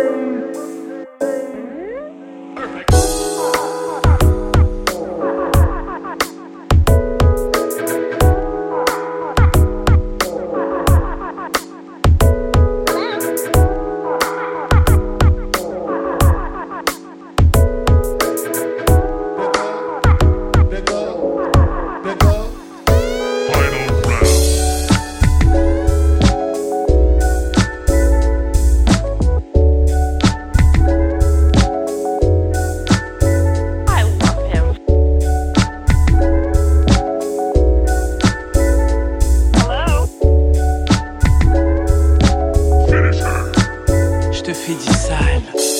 Bye. te fais du sale.